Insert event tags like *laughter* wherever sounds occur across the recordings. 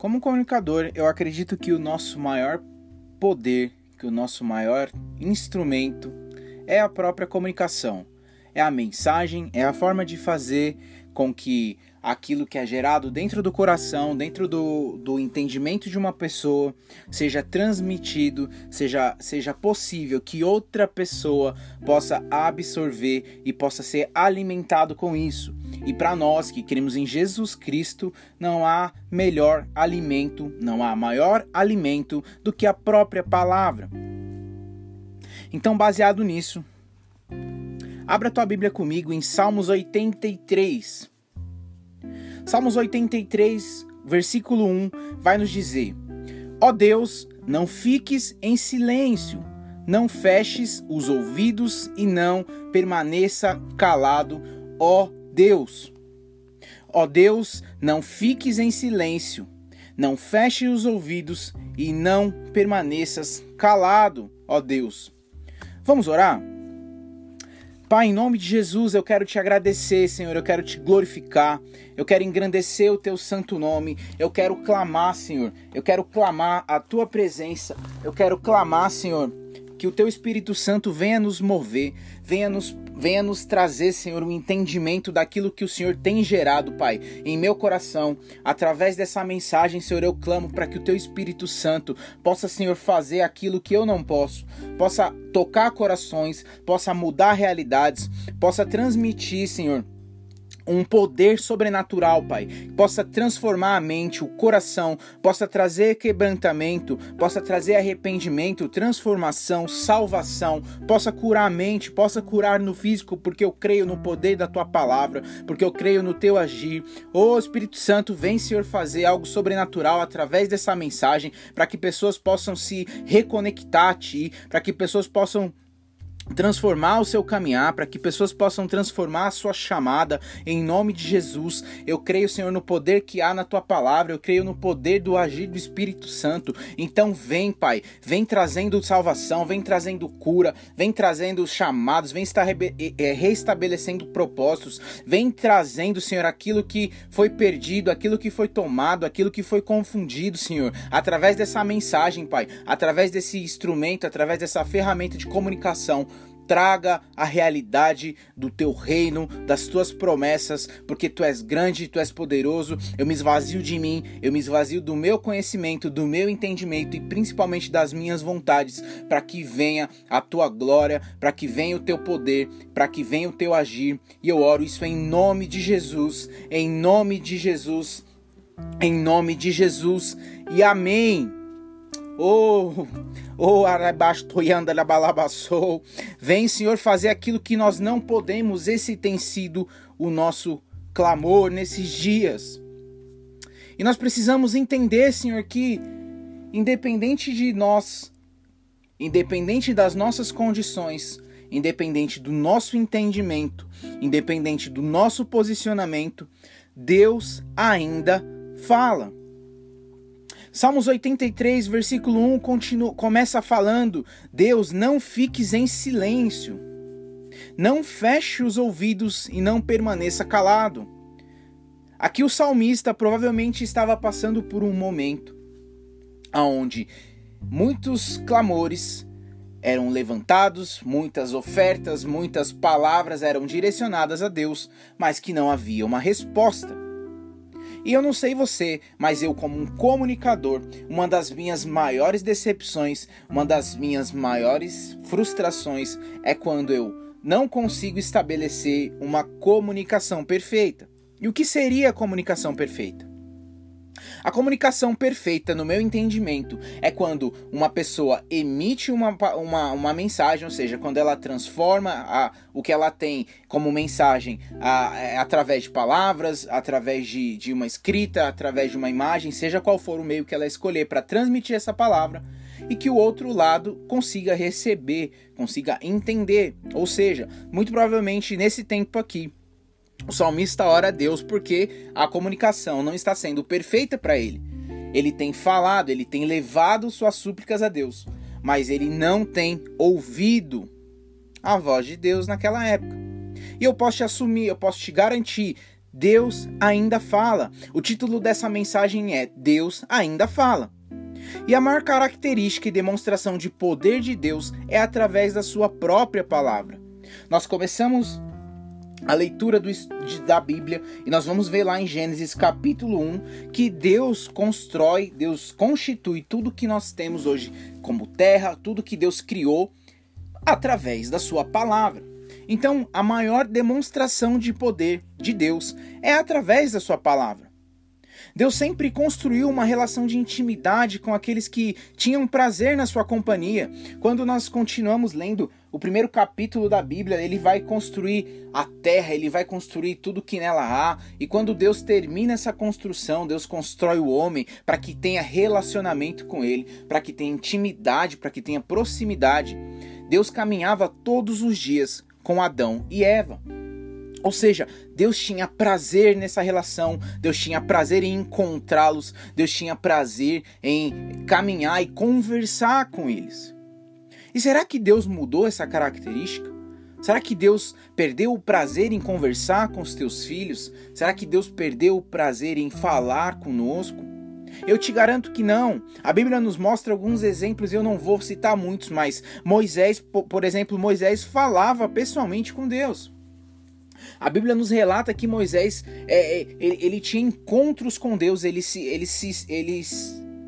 Como comunicador, eu acredito que o nosso maior poder, que o nosso maior instrumento é a própria comunicação. É a mensagem, é a forma de fazer com que aquilo que é gerado dentro do coração, dentro do, do entendimento de uma pessoa, seja transmitido, seja, seja possível que outra pessoa possa absorver e possa ser alimentado com isso. E para nós que cremos em Jesus Cristo, não há melhor alimento, não há maior alimento do que a própria palavra. Então, baseado nisso, abra tua Bíblia comigo em Salmos 83. Salmos 83, versículo 1, vai nos dizer: Ó Deus, não fiques em silêncio, não feches os ouvidos e não permaneça calado, ó Deus. Ó Deus, não fiques em silêncio, não feches os ouvidos e não permaneças calado, ó Deus. Vamos orar? Pai, em nome de Jesus, eu quero te agradecer, Senhor, eu quero te glorificar, eu quero engrandecer o teu santo nome, eu quero clamar, Senhor, eu quero clamar a tua presença, eu quero clamar, Senhor, que o teu Espírito Santo venha nos mover, venha nos Venha nos trazer, Senhor, um entendimento daquilo que o Senhor tem gerado, Pai, em meu coração. Através dessa mensagem, Senhor, eu clamo para que o Teu Espírito Santo possa, Senhor, fazer aquilo que eu não posso, possa tocar corações, possa mudar realidades, possa transmitir, Senhor um poder sobrenatural, Pai, que possa transformar a mente, o coração, possa trazer quebrantamento, possa trazer arrependimento, transformação, salvação, possa curar a mente, possa curar no físico, porque eu creio no poder da tua palavra, porque eu creio no teu agir. Ô Espírito Santo, vem, Senhor, fazer algo sobrenatural através dessa mensagem, para que pessoas possam se reconectar a ti, para que pessoas possam transformar o seu caminhar, para que pessoas possam transformar a sua chamada em nome de Jesus. Eu creio, Senhor, no poder que há na tua palavra, eu creio no poder do agir do Espírito Santo. Então vem, Pai, vem trazendo salvação, vem trazendo cura, vem trazendo chamados, vem estar reestabelecendo propósitos, vem trazendo, Senhor, aquilo que foi perdido, aquilo que foi tomado, aquilo que foi confundido, Senhor, através dessa mensagem, Pai, através desse instrumento, através dessa ferramenta de comunicação traga a realidade do teu reino, das tuas promessas, porque tu és grande, tu és poderoso. Eu me esvazio de mim, eu me esvazio do meu conhecimento, do meu entendimento e principalmente das minhas vontades, para que venha a tua glória, para que venha o teu poder, para que venha o teu agir. E eu oro isso em nome de Jesus, em nome de Jesus, em nome de Jesus. E amém. Oh, oh, arabastoianda balabassou. Vem, Senhor, fazer aquilo que nós não podemos. Esse tem sido o nosso clamor nesses dias. E nós precisamos entender, Senhor, que independente de nós, independente das nossas condições, independente do nosso entendimento, independente do nosso posicionamento, Deus ainda fala. Salmos 83, versículo 1 continua, começa falando: Deus, não fiques em silêncio, não feche os ouvidos e não permaneça calado. Aqui o salmista provavelmente estava passando por um momento onde muitos clamores eram levantados, muitas ofertas, muitas palavras eram direcionadas a Deus, mas que não havia uma resposta. E eu não sei você, mas eu, como um comunicador, uma das minhas maiores decepções, uma das minhas maiores frustrações é quando eu não consigo estabelecer uma comunicação perfeita. E o que seria a comunicação perfeita? A comunicação perfeita, no meu entendimento, é quando uma pessoa emite uma, uma, uma mensagem, ou seja, quando ela transforma a, o que ela tem como mensagem a, a, é, através de palavras, através de, de uma escrita, através de uma imagem, seja qual for o meio que ela escolher para transmitir essa palavra, e que o outro lado consiga receber, consiga entender. Ou seja, muito provavelmente nesse tempo aqui, o salmista ora a Deus porque a comunicação não está sendo perfeita para ele. Ele tem falado, ele tem levado suas súplicas a Deus, mas ele não tem ouvido a voz de Deus naquela época. E eu posso te assumir, eu posso te garantir, Deus ainda fala. O título dessa mensagem é Deus ainda fala. E a maior característica e demonstração de poder de Deus é através da sua própria palavra. Nós começamos a leitura do, de, da Bíblia e nós vamos ver lá em Gênesis capítulo 1 que Deus constrói, Deus constitui tudo que nós temos hoje como terra, tudo que Deus criou através da sua palavra. Então, a maior demonstração de poder de Deus é através da sua palavra. Deus sempre construiu uma relação de intimidade com aqueles que tinham prazer na sua companhia. Quando nós continuamos lendo o primeiro capítulo da Bíblia, ele vai construir a terra, ele vai construir tudo que nela há. E quando Deus termina essa construção, Deus constrói o homem para que tenha relacionamento com ele, para que tenha intimidade, para que tenha proximidade. Deus caminhava todos os dias com Adão e Eva. Ou seja, Deus tinha prazer nessa relação, Deus tinha prazer em encontrá-los, Deus tinha prazer em caminhar e conversar com eles. E será que Deus mudou essa característica? Será que Deus perdeu o prazer em conversar com os teus filhos? Será que Deus perdeu o prazer em falar conosco? Eu te garanto que não. A Bíblia nos mostra alguns exemplos, eu não vou citar muitos, mas Moisés, por exemplo, Moisés falava pessoalmente com Deus. A Bíblia nos relata que Moisés é, é, ele, ele, tinha encontros com Deus, ele se, ele se, ele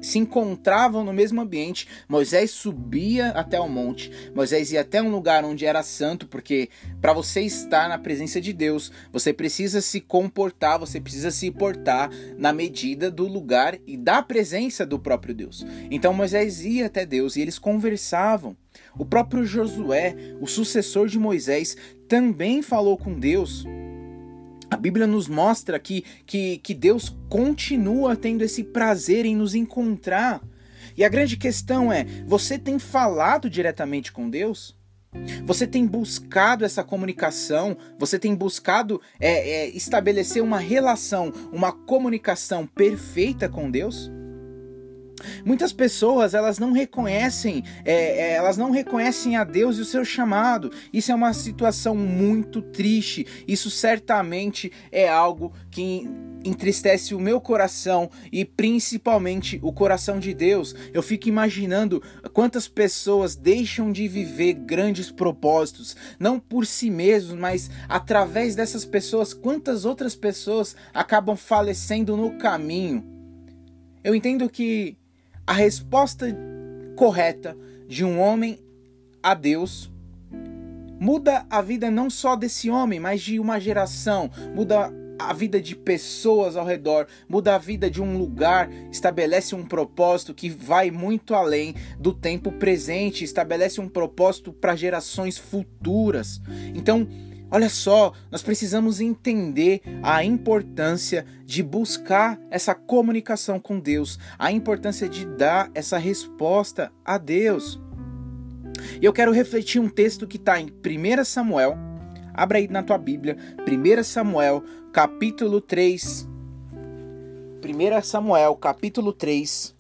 se encontravam no mesmo ambiente. Moisés subia até o monte, Moisés ia até um lugar onde era santo, porque para você estar na presença de Deus, você precisa se comportar, você precisa se portar na medida do lugar e da presença do próprio Deus. Então Moisés ia até Deus e eles conversavam. O próprio Josué, o sucessor de Moisés, também falou com Deus. A Bíblia nos mostra que, que, que Deus continua tendo esse prazer em nos encontrar. E a grande questão é: você tem falado diretamente com Deus? Você tem buscado essa comunicação? Você tem buscado é, é, estabelecer uma relação, uma comunicação perfeita com Deus? Muitas pessoas elas não reconhecem, é, é, elas não reconhecem a Deus e o seu chamado. Isso é uma situação muito triste. Isso certamente é algo que entristece o meu coração e principalmente o coração de Deus. Eu fico imaginando quantas pessoas deixam de viver grandes propósitos, não por si mesmos, mas através dessas pessoas, quantas outras pessoas acabam falecendo no caminho. Eu entendo que a resposta correta de um homem a Deus muda a vida não só desse homem, mas de uma geração, muda a vida de pessoas ao redor, muda a vida de um lugar, estabelece um propósito que vai muito além do tempo presente, estabelece um propósito para gerações futuras. Então, Olha só, nós precisamos entender a importância de buscar essa comunicação com Deus, a importância de dar essa resposta a Deus. E eu quero refletir um texto que está em 1 Samuel, abra aí na tua Bíblia, 1 Samuel, capítulo 3. 1 Samuel, capítulo 3.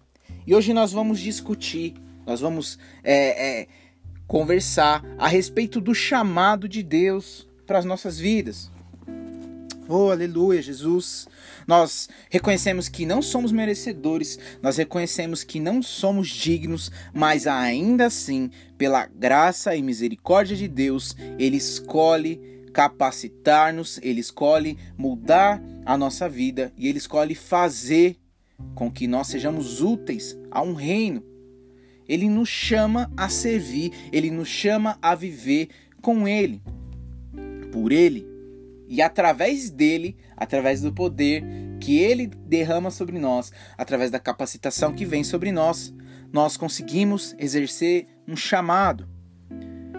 E hoje nós vamos discutir, nós vamos é, é, conversar a respeito do chamado de Deus para as nossas vidas. Oh, aleluia, Jesus. Nós reconhecemos que não somos merecedores, nós reconhecemos que não somos dignos, mas ainda assim, pela graça e misericórdia de Deus, Ele escolhe capacitar-nos, Ele escolhe mudar a nossa vida e Ele escolhe fazer com que nós sejamos úteis a um reino. Ele nos chama a servir, Ele nos chama a viver com Ele por ele e através dele, através do poder que ele derrama sobre nós, através da capacitação que vem sobre nós, nós conseguimos exercer um chamado.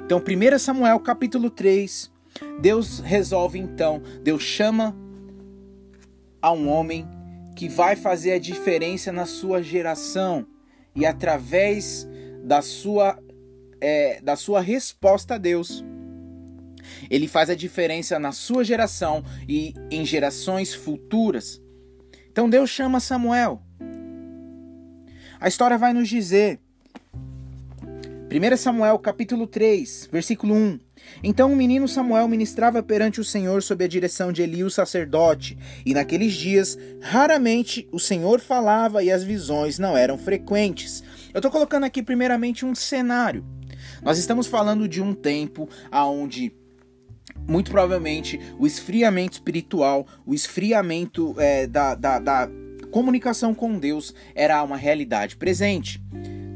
Então, 1 Samuel capítulo 3, Deus resolve então, Deus chama a um homem que vai fazer a diferença na sua geração e através da sua, é, da sua resposta a Deus, ele faz a diferença na sua geração e em gerações futuras. Então Deus chama Samuel. A história vai nos dizer, 1 Samuel capítulo 3, versículo 1. Então o menino Samuel ministrava perante o Senhor sob a direção de Eli, o sacerdote, e naqueles dias raramente o Senhor falava e as visões não eram frequentes. Eu estou colocando aqui primeiramente um cenário. Nós estamos falando de um tempo aonde muito provavelmente o esfriamento espiritual, o esfriamento é, da, da, da comunicação com Deus era uma realidade presente.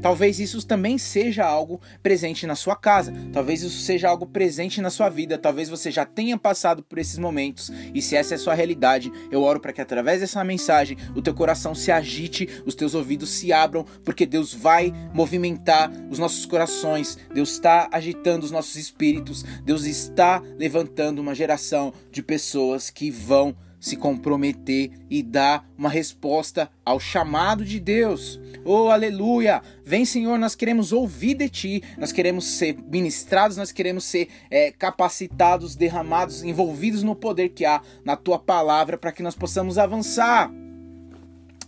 Talvez isso também seja algo presente na sua casa, talvez isso seja algo presente na sua vida, talvez você já tenha passado por esses momentos. E se essa é a sua realidade, eu oro para que através dessa mensagem o teu coração se agite, os teus ouvidos se abram, porque Deus vai movimentar os nossos corações, Deus está agitando os nossos espíritos, Deus está levantando uma geração de pessoas que vão se comprometer e dar uma resposta ao chamado de Deus. Oh, aleluia! Vem, Senhor, nós queremos ouvir de Ti, nós queremos ser ministrados, nós queremos ser é, capacitados, derramados, envolvidos no poder que há na Tua palavra para que nós possamos avançar.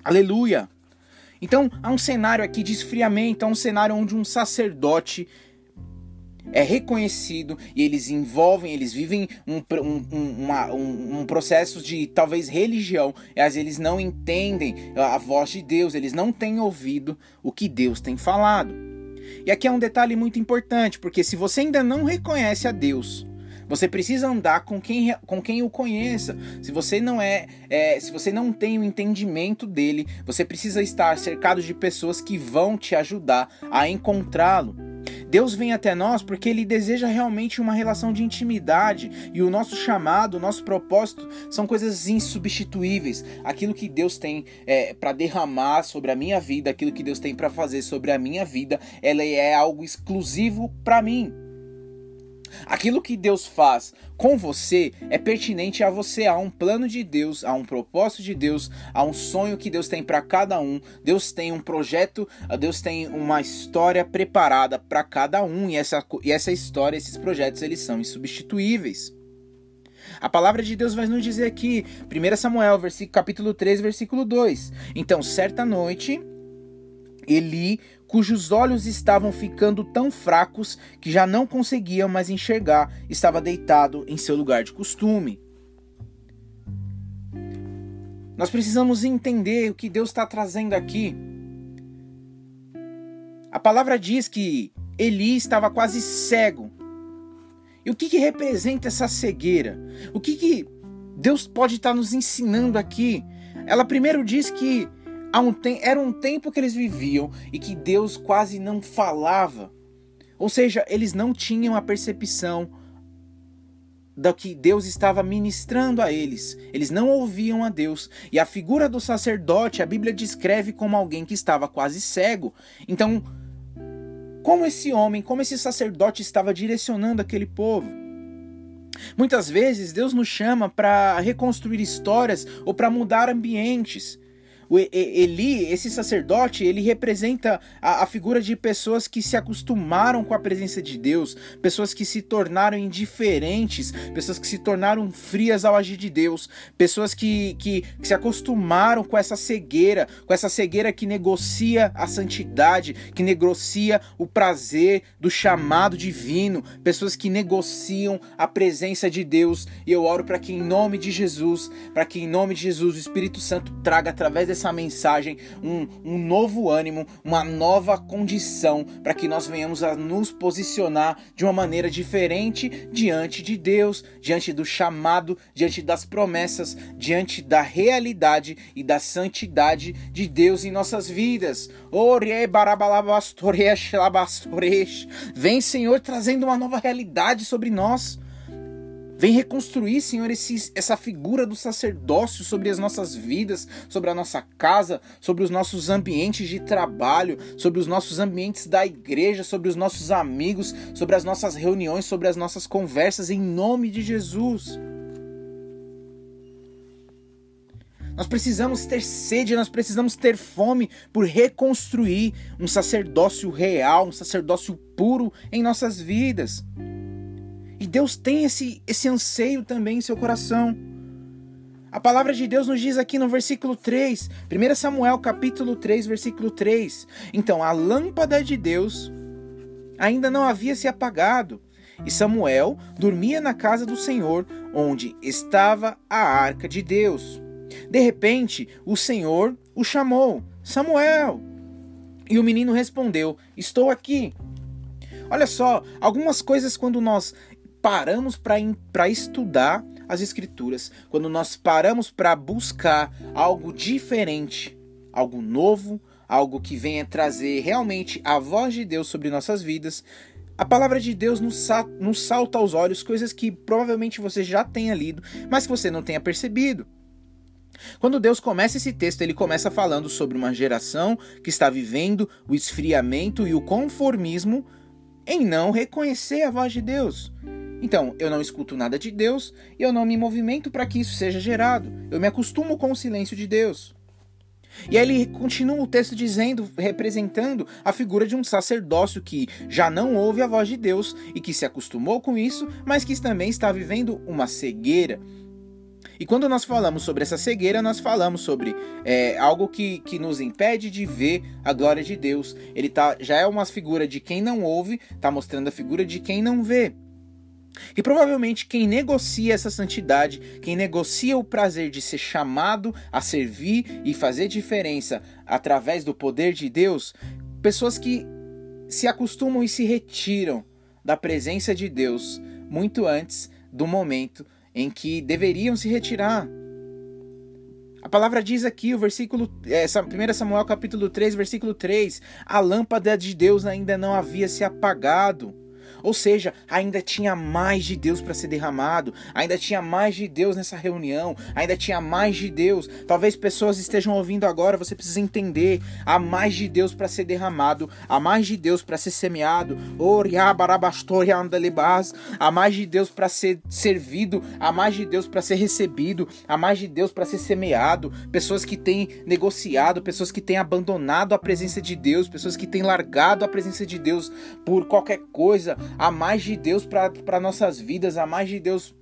Aleluia! Então, há um cenário aqui de esfriamento, há um cenário onde um sacerdote é reconhecido e eles envolvem, eles vivem um, um, uma, um, um, processo de talvez religião, mas eles não entendem a voz de Deus, eles não têm ouvido o que Deus tem falado. E aqui é um detalhe muito importante, porque se você ainda não reconhece a Deus, você precisa andar com quem, com quem o conheça. Se você não é, é, se você não tem o entendimento dele, você precisa estar cercado de pessoas que vão te ajudar a encontrá-lo. Deus vem até nós porque Ele deseja realmente uma relação de intimidade e o nosso chamado, o nosso propósito são coisas insubstituíveis. Aquilo que Deus tem é, para derramar sobre a minha vida, aquilo que Deus tem para fazer sobre a minha vida, ela é algo exclusivo para mim. Aquilo que Deus faz com você é pertinente a você, a um plano de Deus, a um propósito de Deus, a um sonho que Deus tem para cada um. Deus tem um projeto, Deus tem uma história preparada para cada um e essa, e essa história, esses projetos, eles são insubstituíveis. A palavra de Deus vai nos dizer aqui, 1 Samuel, capítulo 3, versículo 2. Então, certa noite, Eli cujos olhos estavam ficando tão fracos que já não conseguiam mais enxergar, estava deitado em seu lugar de costume. Nós precisamos entender o que Deus está trazendo aqui. A palavra diz que Eli estava quase cego. E o que, que representa essa cegueira? O que, que Deus pode estar nos ensinando aqui? Ela primeiro diz que um era um tempo que eles viviam e que Deus quase não falava. Ou seja, eles não tinham a percepção da que Deus estava ministrando a eles. Eles não ouviam a Deus. E a figura do sacerdote, a Bíblia descreve como alguém que estava quase cego. Então, como esse homem, como esse sacerdote estava direcionando aquele povo? Muitas vezes Deus nos chama para reconstruir histórias ou para mudar ambientes. O Eli, esse sacerdote, ele representa a, a, figura de pessoas que se acostumaram com a presença de Deus, pessoas que se tornaram indiferentes, pessoas que se tornaram frias ao agir de Deus, pessoas que, que, que se acostumaram com essa cegueira, com essa cegueira que negocia a santidade, que negocia o prazer do chamado divino, pessoas que negociam a presença de Deus. E eu oro para que em nome de Jesus, para que em nome de Jesus o Espírito Santo traga através dessa essa mensagem um, um novo ânimo, uma nova condição para que nós venhamos a nos posicionar de uma maneira diferente diante de Deus, diante do chamado, diante das promessas, diante da realidade e da santidade de Deus em nossas vidas. Vem, Senhor, trazendo uma nova realidade sobre nós. Vem reconstruir, Senhor, esse, essa figura do sacerdócio sobre as nossas vidas, sobre a nossa casa, sobre os nossos ambientes de trabalho, sobre os nossos ambientes da igreja, sobre os nossos amigos, sobre as nossas reuniões, sobre as nossas conversas, em nome de Jesus. Nós precisamos ter sede, nós precisamos ter fome por reconstruir um sacerdócio real, um sacerdócio puro em nossas vidas. E Deus tem esse, esse anseio também em seu coração. A palavra de Deus nos diz aqui no versículo 3, 1 Samuel capítulo 3, versículo 3. Então, a lâmpada de Deus, ainda não havia se apagado, e Samuel dormia na casa do Senhor, onde estava a arca de Deus. De repente, o Senhor o chamou: Samuel! E o menino respondeu: Estou aqui. Olha só, algumas coisas quando nós paramos para estudar as Escrituras, quando nós paramos para buscar algo diferente, algo novo, algo que venha trazer realmente a voz de Deus sobre nossas vidas, a palavra de Deus nos, sa nos salta aos olhos coisas que provavelmente você já tenha lido, mas que você não tenha percebido. Quando Deus começa esse texto, ele começa falando sobre uma geração que está vivendo o esfriamento e o conformismo em não reconhecer a voz de Deus. Então, eu não escuto nada de Deus e eu não me movimento para que isso seja gerado. Eu me acostumo com o silêncio de Deus. E aí ele continua o texto dizendo, representando a figura de um sacerdócio que já não ouve a voz de Deus e que se acostumou com isso, mas que também está vivendo uma cegueira. E quando nós falamos sobre essa cegueira, nós falamos sobre é, algo que, que nos impede de ver a glória de Deus. Ele tá, já é uma figura de quem não ouve, está mostrando a figura de quem não vê. E provavelmente quem negocia essa santidade, quem negocia o prazer de ser chamado a servir e fazer diferença através do poder de Deus, pessoas que se acostumam e se retiram da presença de Deus muito antes do momento em que deveriam se retirar. A palavra diz aqui, o versículo, é, 1 Samuel capítulo 3, versículo 3, a lâmpada de Deus ainda não havia se apagado. Ou seja, ainda tinha mais de Deus para ser derramado, ainda tinha mais de Deus nessa reunião, ainda tinha mais de Deus. Talvez pessoas estejam ouvindo agora, você precisa entender: há mais de Deus para ser derramado, há mais de Deus para ser semeado, há mais de Deus para ser servido, há mais de Deus para ser recebido, há mais de Deus para ser semeado. Pessoas que têm negociado, pessoas que têm abandonado a presença de Deus, pessoas que têm largado a presença de Deus por qualquer coisa, a mais de Deus para nossas vidas, a mais de Deus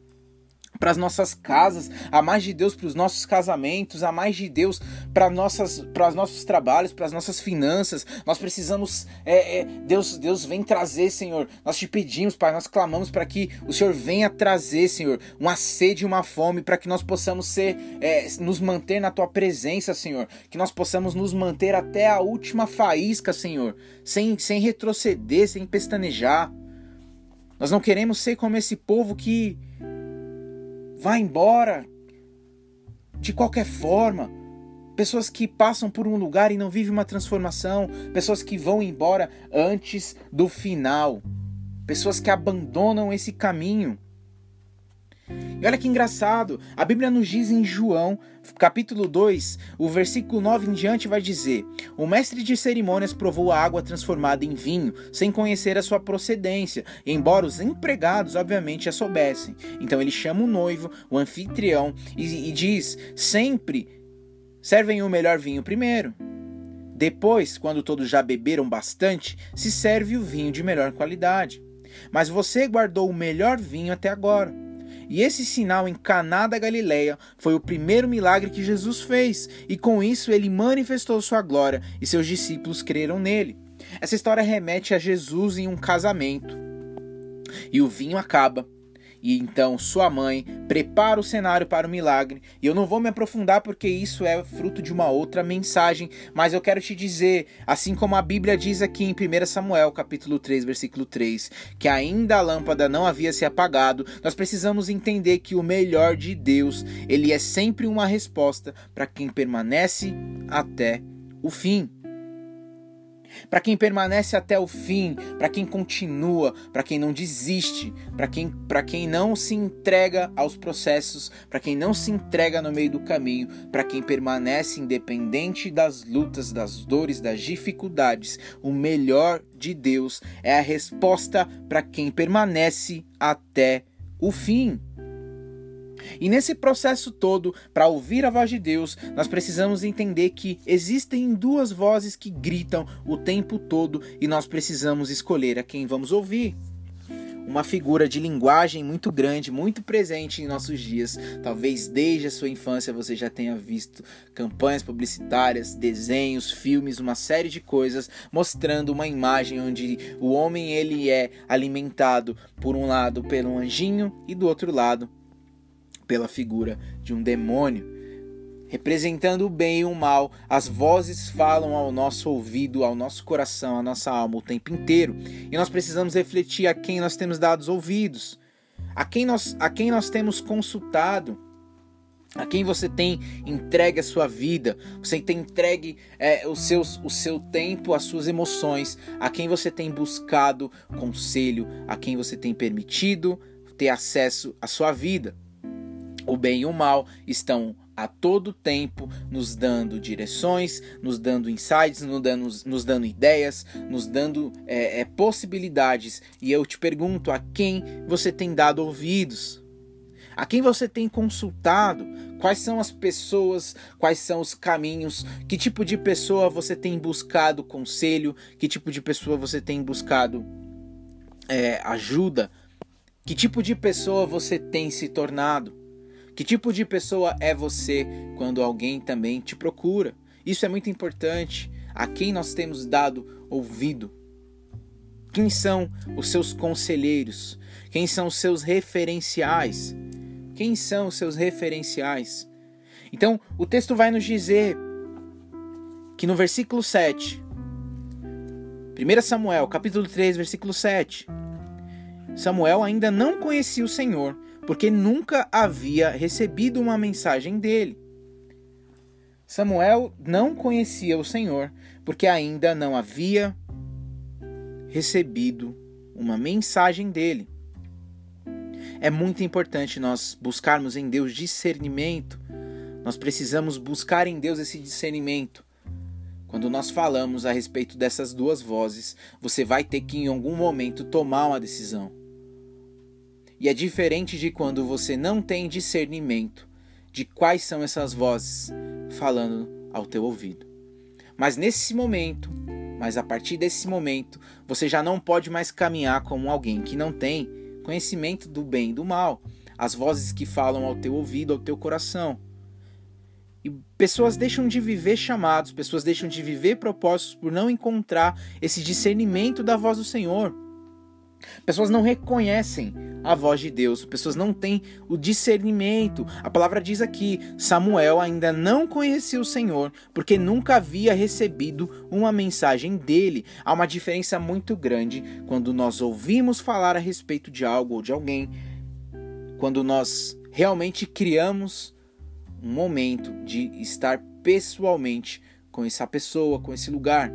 para as nossas casas, a mais de Deus para os nossos casamentos, a mais de Deus para nossas para os nossos trabalhos, para as nossas finanças. Nós precisamos é, é, Deus Deus vem trazer, Senhor. Nós te pedimos, Pai, nós clamamos para que o Senhor venha trazer, Senhor, uma sede e uma fome para que nós possamos ser é, nos manter na tua presença, Senhor, que nós possamos nos manter até a última faísca, Senhor, sem sem retroceder, sem pestanejar. Nós não queremos ser como esse povo que vai embora de qualquer forma. Pessoas que passam por um lugar e não vivem uma transformação, pessoas que vão embora antes do final, pessoas que abandonam esse caminho. E olha que engraçado, a Bíblia nos diz em João, capítulo 2, o versículo 9 em diante vai dizer: O mestre de cerimônias provou a água transformada em vinho, sem conhecer a sua procedência, embora os empregados, obviamente, a soubessem. Então ele chama o noivo, o anfitrião, e, e diz: Sempre servem o melhor vinho primeiro. Depois, quando todos já beberam bastante, se serve o vinho de melhor qualidade. Mas você guardou o melhor vinho até agora. E esse sinal em Caná da Galileia foi o primeiro milagre que Jesus fez, e com isso ele manifestou sua glória, e seus discípulos creram nele. Essa história remete a Jesus em um casamento. E o vinho acaba, e então sua mãe prepara o cenário para o milagre. E eu não vou me aprofundar porque isso é fruto de uma outra mensagem, mas eu quero te dizer, assim como a Bíblia diz aqui em 1 Samuel, capítulo 3, versículo 3, que ainda a lâmpada não havia se apagado, nós precisamos entender que o melhor de Deus, ele é sempre uma resposta para quem permanece até o fim para quem permanece até o fim, para quem continua, para quem não desiste, para quem, quem não se entrega aos processos, para quem não se entrega no meio do caminho, para quem permanece independente das lutas, das dores, das dificuldades. O melhor de Deus é a resposta para quem permanece até o fim. E nesse processo todo, para ouvir a voz de Deus, nós precisamos entender que existem duas vozes que gritam o tempo todo e nós precisamos escolher a quem vamos ouvir. uma figura de linguagem muito grande, muito presente em nossos dias. Talvez desde a sua infância você já tenha visto campanhas publicitárias, desenhos, filmes, uma série de coisas mostrando uma imagem onde o homem ele é alimentado por um lado pelo anjinho e do outro lado pela figura de um demônio representando o bem e o mal, as vozes falam ao nosso ouvido, ao nosso coração, à nossa alma o tempo inteiro. E nós precisamos refletir a quem nós temos dado os ouvidos, a quem nós, a quem nós temos consultado, a quem você tem entregue a sua vida, você tem entregue é, os seus, o seu tempo, as suas emoções, a quem você tem buscado conselho, a quem você tem permitido ter acesso à sua vida. O bem e o mal estão a todo tempo nos dando direções, nos dando insights, nos dando, nos dando ideias, nos dando é, é, possibilidades. E eu te pergunto: a quem você tem dado ouvidos? A quem você tem consultado? Quais são as pessoas? Quais são os caminhos? Que tipo de pessoa você tem buscado conselho? Que tipo de pessoa você tem buscado é, ajuda? Que tipo de pessoa você tem se tornado? Que tipo de pessoa é você quando alguém também te procura? Isso é muito importante. A quem nós temos dado ouvido? Quem são os seus conselheiros? Quem são os seus referenciais? Quem são os seus referenciais? Então, o texto vai nos dizer que no versículo 7, 1 Samuel, capítulo 3, versículo 7, Samuel ainda não conhecia o Senhor, porque nunca havia recebido uma mensagem dele. Samuel não conhecia o Senhor, porque ainda não havia recebido uma mensagem dele. É muito importante nós buscarmos em Deus discernimento. Nós precisamos buscar em Deus esse discernimento. Quando nós falamos a respeito dessas duas vozes, você vai ter que em algum momento tomar uma decisão. E é diferente de quando você não tem discernimento de quais são essas vozes falando ao teu ouvido. Mas nesse momento, mas a partir desse momento, você já não pode mais caminhar como alguém que não tem conhecimento do bem e do mal, as vozes que falam ao teu ouvido, ao teu coração. E pessoas deixam de viver chamados, pessoas deixam de viver propósitos por não encontrar esse discernimento da voz do Senhor. Pessoas não reconhecem a voz de Deus, pessoas não têm o discernimento. A palavra diz aqui: Samuel ainda não conhecia o Senhor, porque nunca havia recebido uma mensagem dele. Há uma diferença muito grande quando nós ouvimos falar a respeito de algo ou de alguém, quando nós realmente criamos um momento de estar pessoalmente com essa pessoa, com esse lugar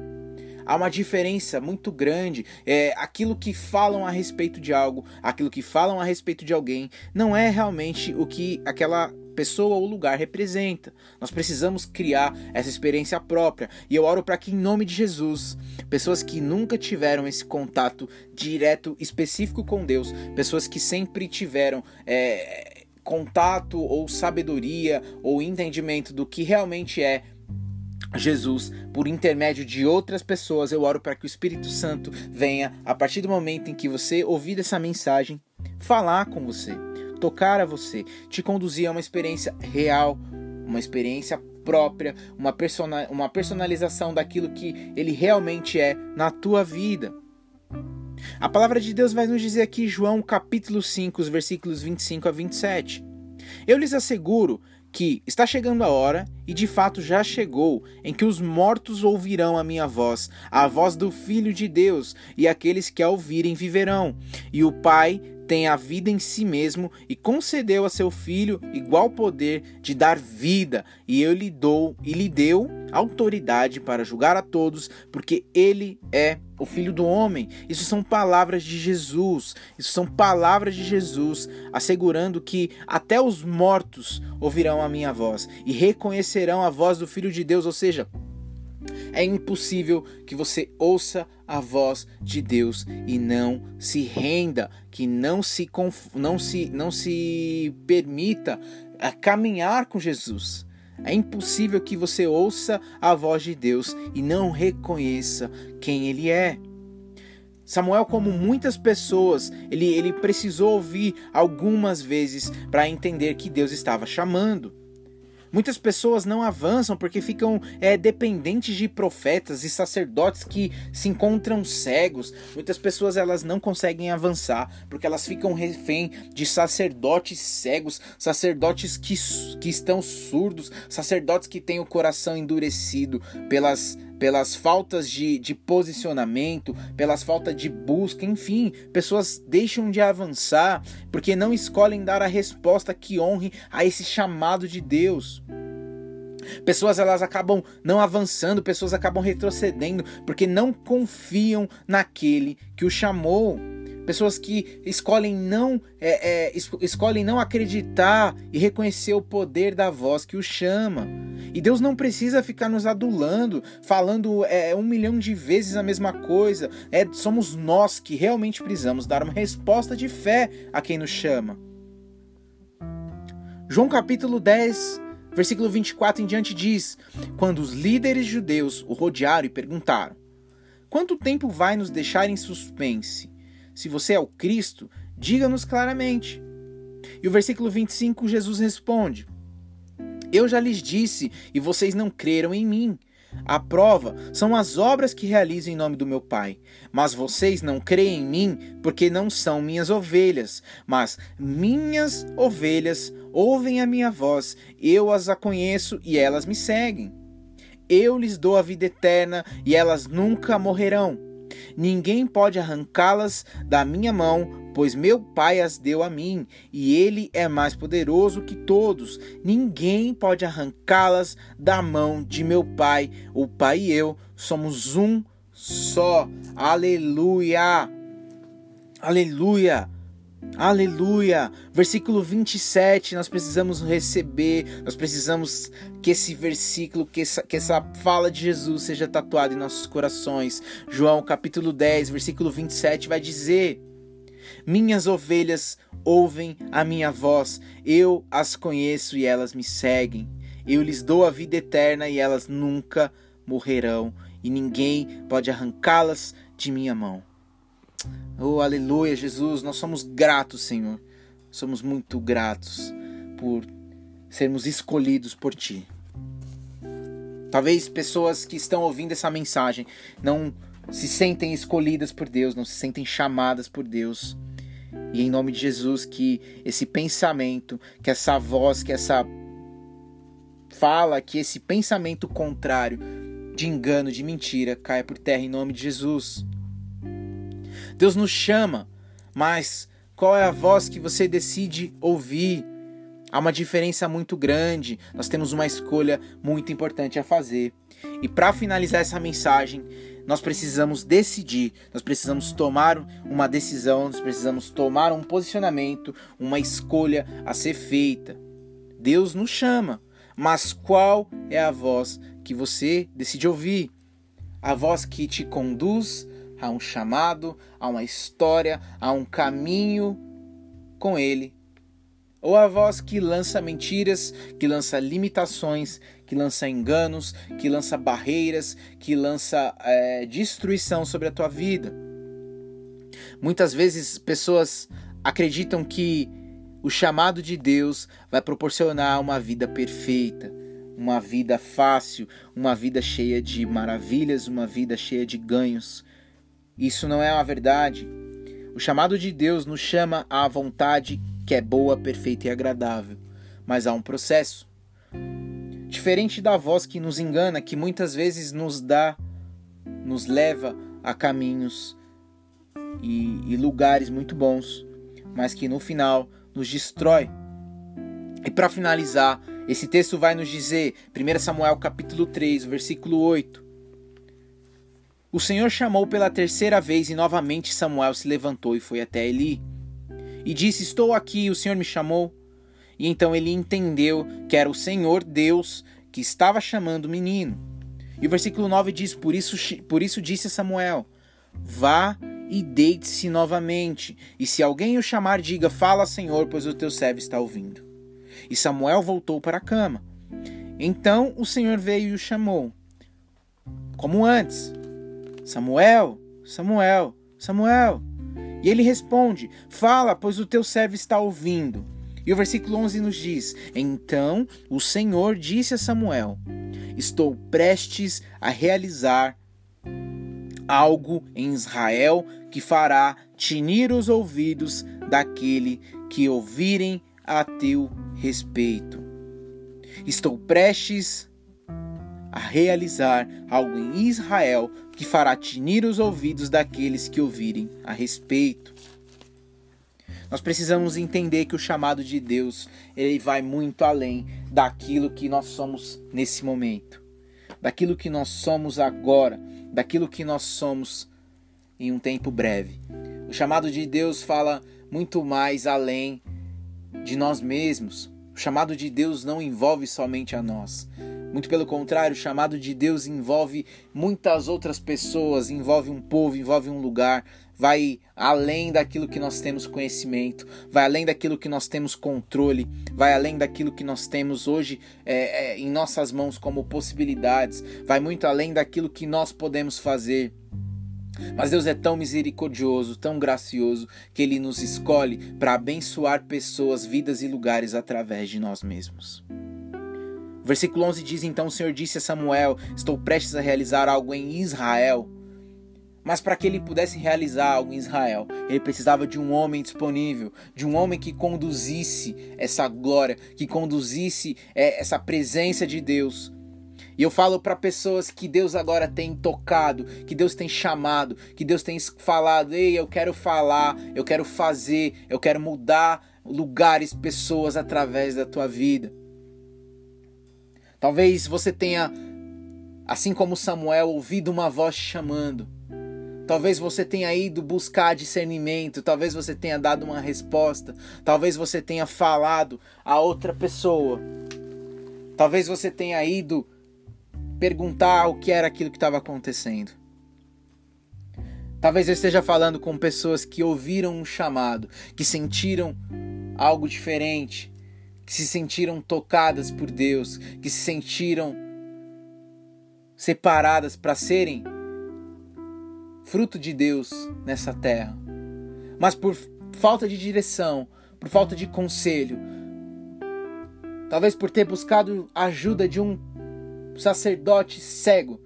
há uma diferença muito grande. É, aquilo que falam a respeito de algo, aquilo que falam a respeito de alguém, não é realmente o que aquela pessoa ou lugar representa. Nós precisamos criar essa experiência própria. E eu oro para que, em nome de Jesus, pessoas que nunca tiveram esse contato direto, específico com Deus, pessoas que sempre tiveram. É, contato ou sabedoria ou entendimento do que realmente é Jesus, por intermédio de outras pessoas, eu oro para que o Espírito Santo venha, a partir do momento em que você ouvir essa mensagem, falar com você, tocar a você, te conduzir a uma experiência real, uma experiência própria, uma, persona uma personalização daquilo que ele realmente é na tua vida. A palavra de Deus vai nos dizer aqui, João capítulo 5, os versículos 25 a 27. Eu lhes asseguro que está chegando a hora, e de fato já chegou, em que os mortos ouvirão a minha voz, a voz do Filho de Deus, e aqueles que a ouvirem viverão. E o Pai tem a vida em si mesmo e concedeu a seu filho igual poder de dar vida, e eu lhe dou e lhe deu autoridade para julgar a todos, porque ele é o filho do homem. Isso são palavras de Jesus. Isso são palavras de Jesus assegurando que até os mortos ouvirão a minha voz e reconhecerão a voz do filho de Deus, ou seja, é impossível que você ouça a voz de Deus e não se renda, que não se não se não se permita a caminhar com Jesus. É impossível que você ouça a voz de Deus e não reconheça quem ele é. Samuel, como muitas pessoas, ele, ele precisou ouvir algumas vezes para entender que Deus estava chamando. Muitas pessoas não avançam porque ficam é, dependentes de profetas e sacerdotes que se encontram cegos. Muitas pessoas elas não conseguem avançar porque elas ficam refém de sacerdotes cegos, sacerdotes que, que estão surdos, sacerdotes que têm o coração endurecido pelas pelas faltas de, de posicionamento, pelas faltas de busca, enfim, pessoas deixam de avançar porque não escolhem dar a resposta que honre a esse chamado de Deus. Pessoas elas acabam não avançando, pessoas acabam retrocedendo porque não confiam naquele que o chamou. Pessoas que escolhem não é, é, escolhem não acreditar e reconhecer o poder da voz que o chama. E Deus não precisa ficar nos adulando, falando é, um milhão de vezes a mesma coisa. É, somos nós que realmente precisamos dar uma resposta de fé a quem nos chama. João capítulo 10, versículo 24 em diante diz: Quando os líderes judeus o rodearam e perguntaram: Quanto tempo vai nos deixar em suspense? Se você é o Cristo, diga-nos claramente. E o versículo 25, Jesus responde: Eu já lhes disse e vocês não creram em mim. A prova são as obras que realizo em nome do meu Pai. Mas vocês não creem em mim porque não são minhas ovelhas. Mas minhas ovelhas ouvem a minha voz, eu as a conheço e elas me seguem. Eu lhes dou a vida eterna e elas nunca morrerão Ninguém pode arrancá-las da minha mão, pois meu Pai as deu a mim, e ele é mais poderoso que todos. Ninguém pode arrancá-las da mão de meu Pai. O Pai e eu somos um só. Aleluia! Aleluia! Aleluia! Versículo 27, nós precisamos receber, nós precisamos que esse versículo, que essa, que essa fala de Jesus seja tatuada em nossos corações. João capítulo 10, versículo 27 vai dizer: Minhas ovelhas ouvem a minha voz, eu as conheço e elas me seguem. Eu lhes dou a vida eterna e elas nunca morrerão, e ninguém pode arrancá-las de minha mão. Oh, aleluia, Jesus, nós somos gratos, Senhor. Somos muito gratos por sermos escolhidos por Ti. Talvez pessoas que estão ouvindo essa mensagem não se sentem escolhidas por Deus, não se sentem chamadas por Deus. E em nome de Jesus, que esse pensamento, que essa voz, que essa fala, que esse pensamento contrário de engano, de mentira, caia por terra em nome de Jesus. Deus nos chama, mas qual é a voz que você decide ouvir? Há uma diferença muito grande, nós temos uma escolha muito importante a fazer. E para finalizar essa mensagem, nós precisamos decidir, nós precisamos tomar uma decisão, nós precisamos tomar um posicionamento, uma escolha a ser feita. Deus nos chama, mas qual é a voz que você decide ouvir? A voz que te conduz há um chamado, há uma história, há um caminho com Ele. Ou a voz que lança mentiras, que lança limitações, que lança enganos, que lança barreiras, que lança é, destruição sobre a tua vida. Muitas vezes pessoas acreditam que o chamado de Deus vai proporcionar uma vida perfeita, uma vida fácil, uma vida cheia de maravilhas, uma vida cheia de ganhos. Isso não é uma verdade. O chamado de Deus nos chama à vontade que é boa, perfeita e agradável, mas há um processo. Diferente da voz que nos engana, que muitas vezes nos dá, nos leva a caminhos e, e lugares muito bons, mas que no final nos destrói. E para finalizar, esse texto vai nos dizer, 1 Samuel capítulo 3, versículo 8: o Senhor chamou pela terceira vez e novamente Samuel se levantou e foi até Eli. E disse: Estou aqui, o Senhor me chamou. E então ele entendeu que era o Senhor Deus que estava chamando o menino. E o versículo 9 diz: Por isso, por isso disse Samuel: Vá e deite-se novamente. E se alguém o chamar, diga: Fala, Senhor, pois o teu servo está ouvindo. E Samuel voltou para a cama. Então o Senhor veio e o chamou. Como antes, Samuel, Samuel, Samuel. E ele responde: Fala, pois o teu servo está ouvindo. E o versículo 11 nos diz: Então o Senhor disse a Samuel: Estou prestes a realizar algo em Israel que fará tinir os ouvidos daquele que ouvirem a teu respeito. Estou prestes a realizar algo em Israel que fará tinir os ouvidos daqueles que ouvirem a respeito. Nós precisamos entender que o chamado de Deus, ele vai muito além daquilo que nós somos nesse momento, daquilo que nós somos agora, daquilo que nós somos em um tempo breve. O chamado de Deus fala muito mais além de nós mesmos. O chamado de Deus não envolve somente a nós. Muito pelo contrário, o chamado de Deus envolve muitas outras pessoas, envolve um povo, envolve um lugar, vai além daquilo que nós temos conhecimento, vai além daquilo que nós temos controle, vai além daquilo que nós temos hoje é, é, em nossas mãos como possibilidades, vai muito além daquilo que nós podemos fazer. Mas Deus é tão misericordioso, tão gracioso, que Ele nos escolhe para abençoar pessoas, vidas e lugares através de nós mesmos. Versículo 11 diz: Então o Senhor disse a Samuel: Estou prestes a realizar algo em Israel. Mas para que ele pudesse realizar algo em Israel, ele precisava de um homem disponível, de um homem que conduzisse essa glória, que conduzisse é, essa presença de Deus. E eu falo para pessoas que Deus agora tem tocado, que Deus tem chamado, que Deus tem falado: ei, eu quero falar, eu quero fazer, eu quero mudar lugares, pessoas através da tua vida. Talvez você tenha, assim como Samuel, ouvido uma voz chamando. Talvez você tenha ido buscar discernimento, talvez você tenha dado uma resposta, talvez você tenha falado a outra pessoa. Talvez você tenha ido perguntar o que era aquilo que estava acontecendo. Talvez eu esteja falando com pessoas que ouviram um chamado, que sentiram algo diferente, que se sentiram tocadas por Deus, que se sentiram separadas para serem fruto de Deus nessa terra. Mas por falta de direção, por falta de conselho, talvez por ter buscado ajuda de um sacerdote cego,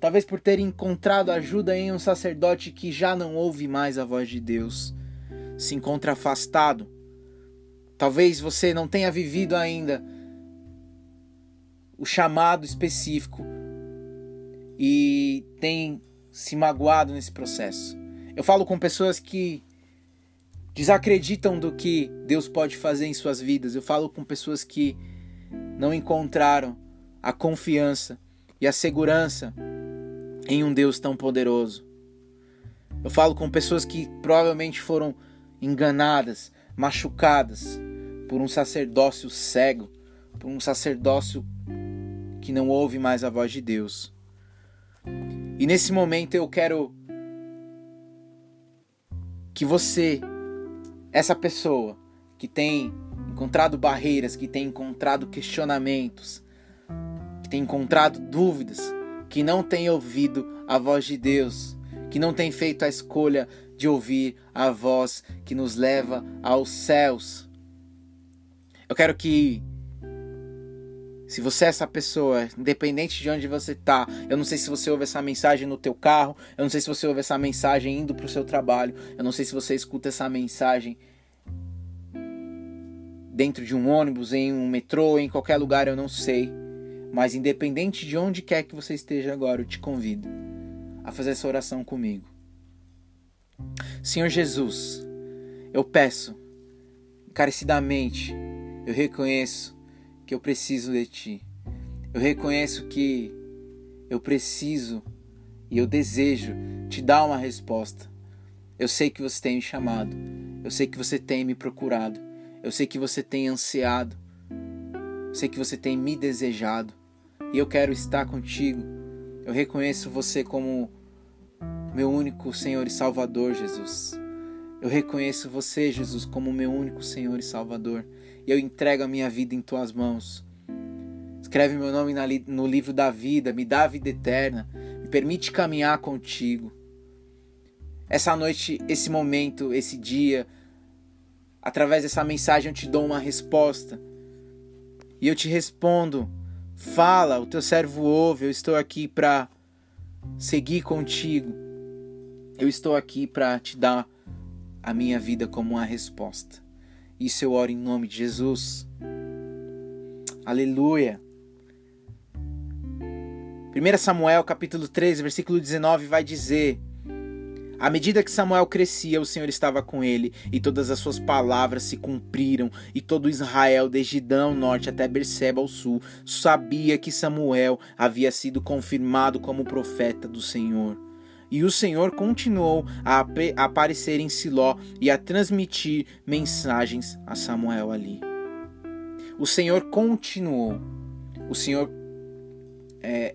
talvez por ter encontrado ajuda em um sacerdote que já não ouve mais a voz de Deus, se encontra afastado Talvez você não tenha vivido ainda o chamado específico e tem se magoado nesse processo. Eu falo com pessoas que desacreditam do que Deus pode fazer em suas vidas. Eu falo com pessoas que não encontraram a confiança e a segurança em um Deus tão poderoso. Eu falo com pessoas que provavelmente foram enganadas, machucadas, por um sacerdócio cego, por um sacerdócio que não ouve mais a voz de Deus. E nesse momento eu quero que você, essa pessoa que tem encontrado barreiras, que tem encontrado questionamentos, que tem encontrado dúvidas, que não tem ouvido a voz de Deus, que não tem feito a escolha de ouvir a voz que nos leva aos céus. Eu quero que se você é essa pessoa, independente de onde você tá, eu não sei se você ouve essa mensagem no teu carro, eu não sei se você ouve essa mensagem indo para o seu trabalho, eu não sei se você escuta essa mensagem dentro de um ônibus, em um metrô, em qualquer lugar, eu não sei. Mas independente de onde quer que você esteja agora, eu te convido a fazer essa oração comigo. Senhor Jesus, eu peço encarecidamente eu reconheço que eu preciso de Ti. Eu reconheço que eu preciso e eu desejo te dar uma resposta. Eu sei que você tem me chamado. Eu sei que você tem me procurado. Eu sei que você tem ansiado. Eu sei que você tem me desejado. E eu quero estar contigo. Eu reconheço você como meu único Senhor e Salvador, Jesus. Eu reconheço você, Jesus, como meu único Senhor e Salvador e eu entrego a minha vida em tuas mãos. Escreve meu nome no livro da vida, me dá a vida eterna, me permite caminhar contigo. essa noite, esse momento, esse dia, através dessa mensagem eu te dou uma resposta. E eu te respondo: fala, o teu servo ouve, eu estou aqui para seguir contigo. Eu estou aqui para te dar a minha vida como uma resposta. Isso eu oro em nome de Jesus. Aleluia. 1 Samuel capítulo 13, versículo 19 vai dizer: à medida que Samuel crescia, o Senhor estava com ele, e todas as suas palavras se cumpriram, e todo Israel, desde ao norte até Berseba ao sul, sabia que Samuel havia sido confirmado como profeta do Senhor. E o Senhor continuou a aparecer em Siló e a transmitir mensagens a Samuel ali. O Senhor continuou. O Senhor é,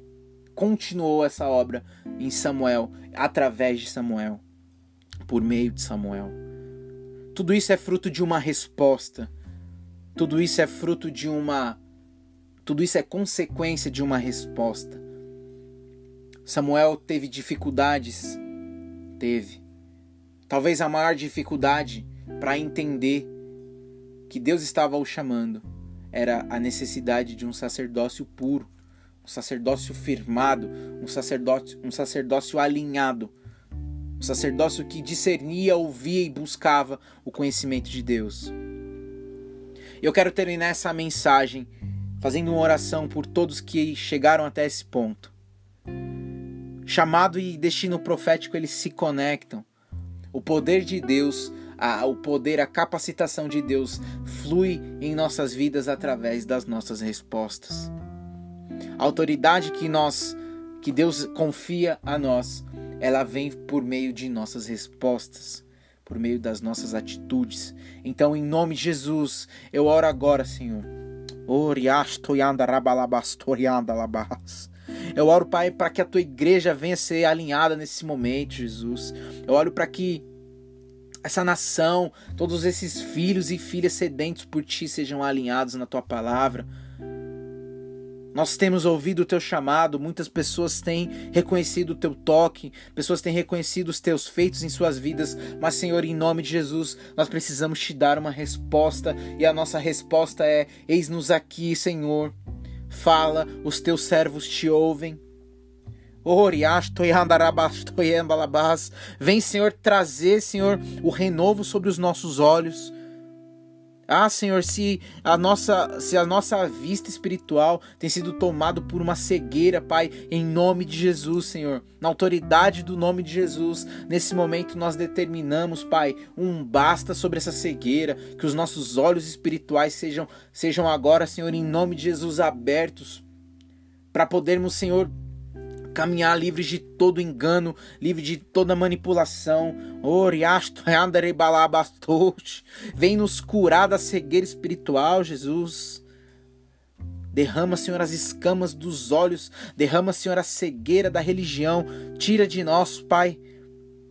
continuou essa obra em Samuel, através de Samuel, por meio de Samuel. Tudo isso é fruto de uma resposta. Tudo isso é fruto de uma. Tudo isso é consequência de uma resposta. Samuel teve dificuldades. Teve. Talvez a maior dificuldade para entender que Deus estava o chamando era a necessidade de um sacerdócio puro um sacerdócio firmado, um sacerdócio, um sacerdócio alinhado, um sacerdócio que discernia, ouvia e buscava o conhecimento de Deus. Eu quero terminar essa mensagem fazendo uma oração por todos que chegaram até esse ponto. Chamado e destino profético eles se conectam. O poder de Deus, a, o poder, a capacitação de Deus flui em nossas vidas através das nossas respostas. A autoridade que nós que Deus confia a nós, ela vem por meio de nossas respostas, por meio das nossas atitudes. Então, em nome de Jesus, eu oro agora, Senhor. Eu oro, Pai, para que a tua igreja venha ser alinhada nesse momento, Jesus. Eu oro para que essa nação, todos esses filhos e filhas sedentos por ti sejam alinhados na tua palavra. Nós temos ouvido o teu chamado, muitas pessoas têm reconhecido o teu toque, pessoas têm reconhecido os teus feitos em suas vidas, mas, Senhor, em nome de Jesus, nós precisamos te dar uma resposta e a nossa resposta é: Eis-nos aqui, Senhor. Fala, os teus servos te ouvem. Vem, Senhor, trazer, Senhor, o renovo sobre os nossos olhos. Ah, Senhor, se a nossa, se a nossa vista espiritual tem sido tomado por uma cegueira, Pai, em nome de Jesus, Senhor, na autoridade do nome de Jesus, nesse momento nós determinamos, Pai, um basta sobre essa cegueira, que os nossos olhos espirituais sejam sejam agora, Senhor, em nome de Jesus abertos para podermos, Senhor, caminhar livres de todo engano, livre de toda manipulação. *laughs* Vem nos curar da cegueira espiritual, Jesus. Derrama, Senhor, as escamas dos olhos, derrama, Senhor, a cegueira da religião. Tira de nós, Pai,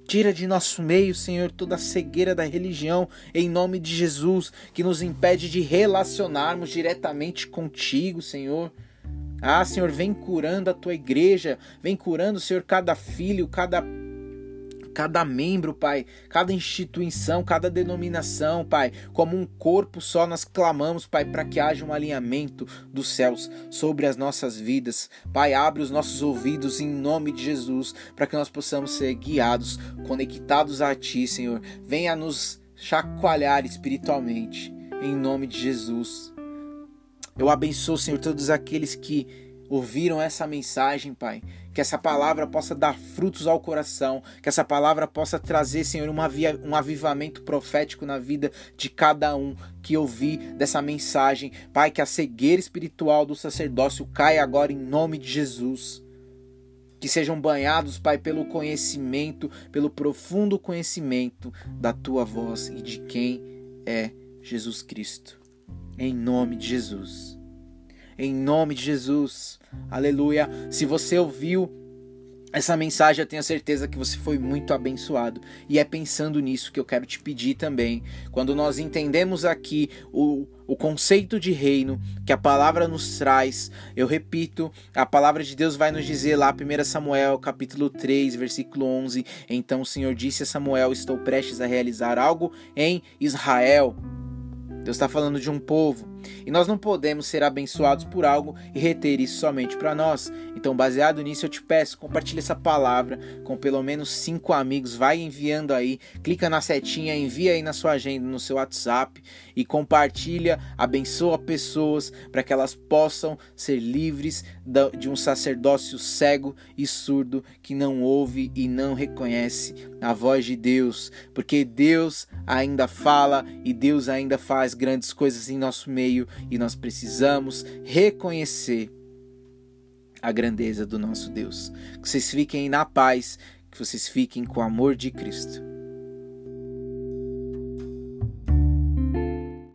Tira de nosso meio, Senhor, toda a cegueira da religião, em nome de Jesus, que nos impede de relacionarmos diretamente contigo, Senhor. Ah, Senhor, vem curando a tua igreja, vem curando, Senhor, cada filho, cada cada membro, Pai, cada instituição, cada denominação, Pai, como um corpo só nós clamamos, Pai, para que haja um alinhamento dos céus sobre as nossas vidas. Pai, abre os nossos ouvidos em nome de Jesus, para que nós possamos ser guiados, conectados a Ti, Senhor. Venha nos chacoalhar espiritualmente, em nome de Jesus. Eu abençoo, Senhor, todos aqueles que ouviram essa mensagem, Pai. Que essa palavra possa dar frutos ao coração, que essa palavra possa trazer, Senhor, uma via, um avivamento profético na vida de cada um que ouvir dessa mensagem. Pai, que a cegueira espiritual do sacerdócio caia agora em nome de Jesus. Que sejam banhados, Pai, pelo conhecimento, pelo profundo conhecimento da tua voz e de quem é Jesus Cristo. Em nome de Jesus. Em nome de Jesus. Aleluia. Se você ouviu essa mensagem eu tenho certeza que você foi muito abençoado. E é pensando nisso que eu quero te pedir também. Quando nós entendemos aqui o, o conceito de reino que a palavra nos traz, eu repito, a palavra de Deus vai nos dizer lá, 1 Samuel capítulo 3, versículo 11: Então o Senhor disse a Samuel: Estou prestes a realizar algo em Israel. Deus está falando de um povo. E nós não podemos ser abençoados por algo e reter isso somente para nós. Então, baseado nisso, eu te peço, compartilhe essa palavra com pelo menos cinco amigos. Vai enviando aí, clica na setinha, envia aí na sua agenda, no seu WhatsApp e compartilha, abençoa pessoas para que elas possam ser livres de um sacerdócio cego e surdo que não ouve e não reconhece a voz de Deus, porque Deus ainda fala e Deus ainda faz grandes coisas em nosso meio e nós precisamos reconhecer a grandeza do nosso Deus. Que vocês fiquem na paz, que vocês fiquem com o amor de Cristo.